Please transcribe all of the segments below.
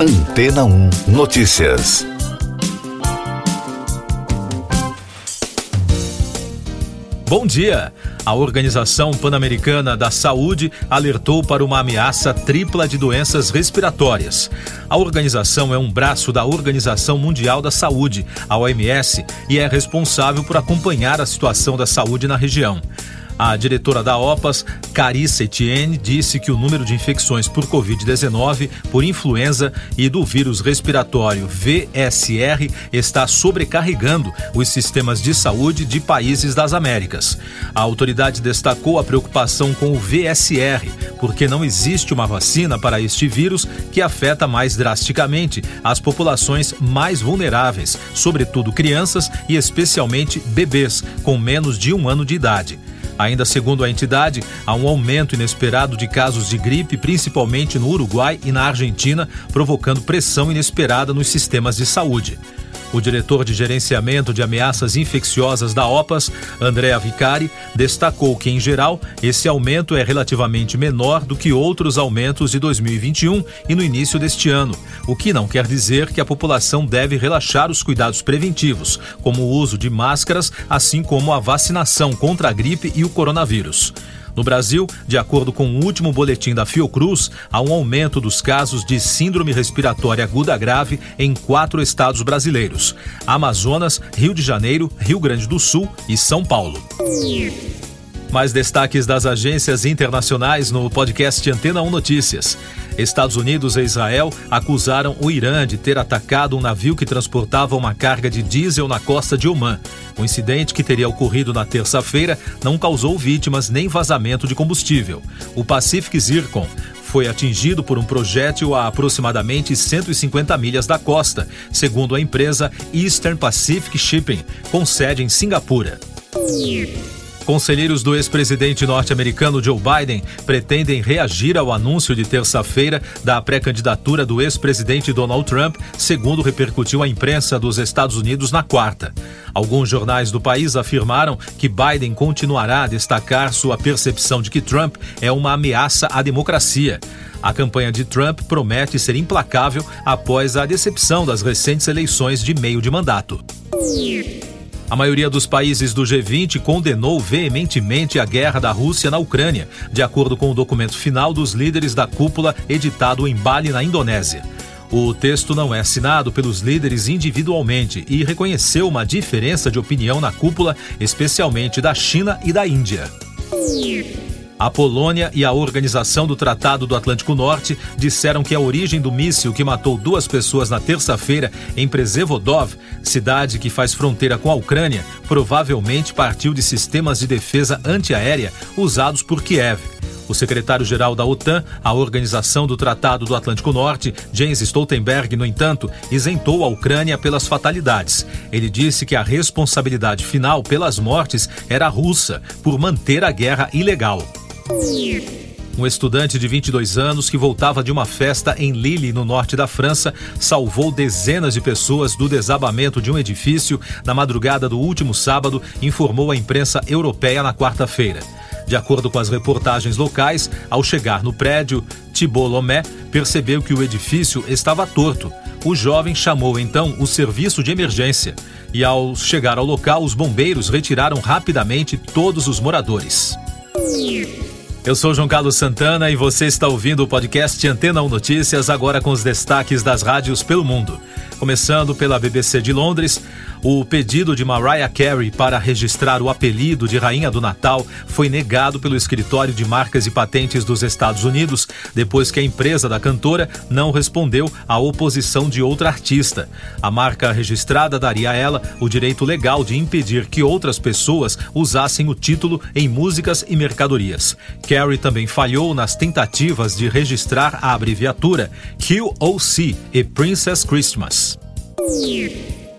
Antena 1 Notícias. Bom dia! A Organização Pan-Americana da Saúde alertou para uma ameaça tripla de doenças respiratórias. A organização é um braço da Organização Mundial da Saúde, a OMS, e é responsável por acompanhar a situação da saúde na região. A diretora da OPAS, Carissa Etienne, disse que o número de infecções por Covid-19, por influenza e do vírus respiratório VSR está sobrecarregando os sistemas de saúde de países das Américas. A autoridade destacou a preocupação com o VSR, porque não existe uma vacina para este vírus que afeta mais drasticamente as populações mais vulneráveis, sobretudo crianças e especialmente bebês com menos de um ano de idade. Ainda segundo a entidade, há um aumento inesperado de casos de gripe, principalmente no Uruguai e na Argentina, provocando pressão inesperada nos sistemas de saúde. O diretor de gerenciamento de ameaças infecciosas da OPAS, Andrea Vicari, destacou que, em geral, esse aumento é relativamente menor do que outros aumentos de 2021 e no início deste ano, o que não quer dizer que a população deve relaxar os cuidados preventivos, como o uso de máscaras, assim como a vacinação contra a gripe e o coronavírus. No Brasil, de acordo com o último boletim da Fiocruz, há um aumento dos casos de síndrome respiratória aguda grave em quatro estados brasileiros: Amazonas, Rio de Janeiro, Rio Grande do Sul e São Paulo. Mais destaques das agências internacionais no podcast Antena 1 Notícias. Estados Unidos e Israel acusaram o Irã de ter atacado um navio que transportava uma carga de diesel na costa de Oman. O incidente, que teria ocorrido na terça-feira, não causou vítimas nem vazamento de combustível. O Pacific Zircon foi atingido por um projétil a aproximadamente 150 milhas da costa, segundo a empresa Eastern Pacific Shipping, com sede em Singapura. Conselheiros do ex-presidente norte-americano Joe Biden pretendem reagir ao anúncio de terça-feira da pré-candidatura do ex-presidente Donald Trump, segundo repercutiu a imprensa dos Estados Unidos na quarta. Alguns jornais do país afirmaram que Biden continuará a destacar sua percepção de que Trump é uma ameaça à democracia. A campanha de Trump promete ser implacável após a decepção das recentes eleições de meio de mandato. A maioria dos países do G20 condenou veementemente a guerra da Rússia na Ucrânia, de acordo com o documento final dos líderes da cúpula editado em Bali, na Indonésia. O texto não é assinado pelos líderes individualmente e reconheceu uma diferença de opinião na cúpula, especialmente da China e da Índia. A Polônia e a Organização do Tratado do Atlântico Norte disseram que a origem do míssil que matou duas pessoas na terça-feira em Przevodov, cidade que faz fronteira com a Ucrânia, provavelmente partiu de sistemas de defesa antiaérea usados por Kiev. O secretário-geral da OTAN, a Organização do Tratado do Atlântico Norte, Jens Stoltenberg, no entanto, isentou a Ucrânia pelas fatalidades. Ele disse que a responsabilidade final pelas mortes era russa, por manter a guerra ilegal. Um estudante de 22 anos que voltava de uma festa em Lille, no norte da França, salvou dezenas de pessoas do desabamento de um edifício na madrugada do último sábado, informou a imprensa europeia na quarta-feira. De acordo com as reportagens locais, ao chegar no prédio, Thibault Lomé percebeu que o edifício estava torto. O jovem chamou então o serviço de emergência e, ao chegar ao local, os bombeiros retiraram rapidamente todos os moradores. Eu sou João Carlos Santana e você está ouvindo o podcast Antena 1 Notícias, agora com os destaques das rádios pelo mundo. Começando pela BBC de Londres, o pedido de Mariah Carey para registrar o apelido de Rainha do Natal foi negado pelo Escritório de Marcas e Patentes dos Estados Unidos, depois que a empresa da cantora não respondeu à oposição de outra artista. A marca registrada daria a ela o direito legal de impedir que outras pessoas usassem o título em músicas e mercadorias. Carey também falhou nas tentativas de registrar a abreviatura QOC e Princess Christmas.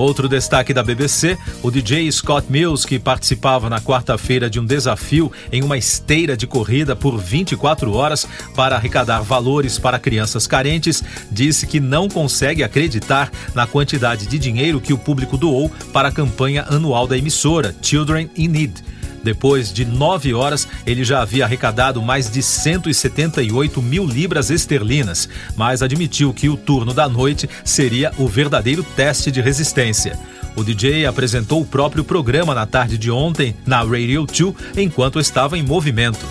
Outro destaque da BBC, o DJ Scott Mills, que participava na quarta-feira de um desafio em uma esteira de corrida por 24 horas para arrecadar valores para crianças carentes, disse que não consegue acreditar na quantidade de dinheiro que o público doou para a campanha anual da emissora Children in Need. Depois de nove horas, ele já havia arrecadado mais de 178 mil libras esterlinas, mas admitiu que o turno da noite seria o verdadeiro teste de resistência. O DJ apresentou o próprio programa na tarde de ontem na Radio 2 enquanto estava em movimento.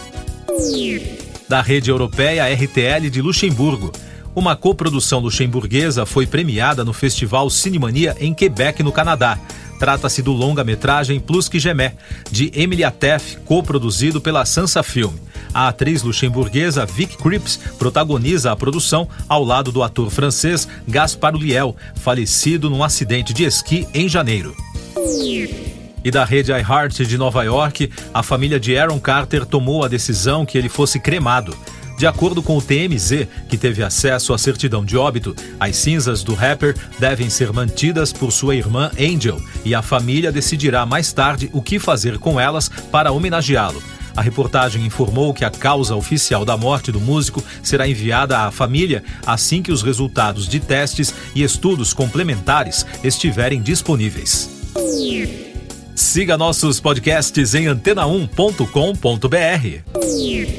Da rede europeia RTL de Luxemburgo. Uma coprodução luxemburguesa foi premiada no Festival Cinemania em Quebec, no Canadá. Trata-se do longa-metragem Plus que Gemé, de Emily Atef, coproduzido pela Sansa Film. A atriz luxemburguesa Vic Cripps protagoniza a produção ao lado do ator francês Gaspar Ulliel, falecido num acidente de esqui em janeiro. E da rede iHeart de Nova York, a família de Aaron Carter tomou a decisão que ele fosse cremado. De acordo com o TMZ, que teve acesso à certidão de óbito, as cinzas do rapper devem ser mantidas por sua irmã Angel e a família decidirá mais tarde o que fazer com elas para homenageá-lo. A reportagem informou que a causa oficial da morte do músico será enviada à família assim que os resultados de testes e estudos complementares estiverem disponíveis. Siga nossos podcasts em antena1.com.br.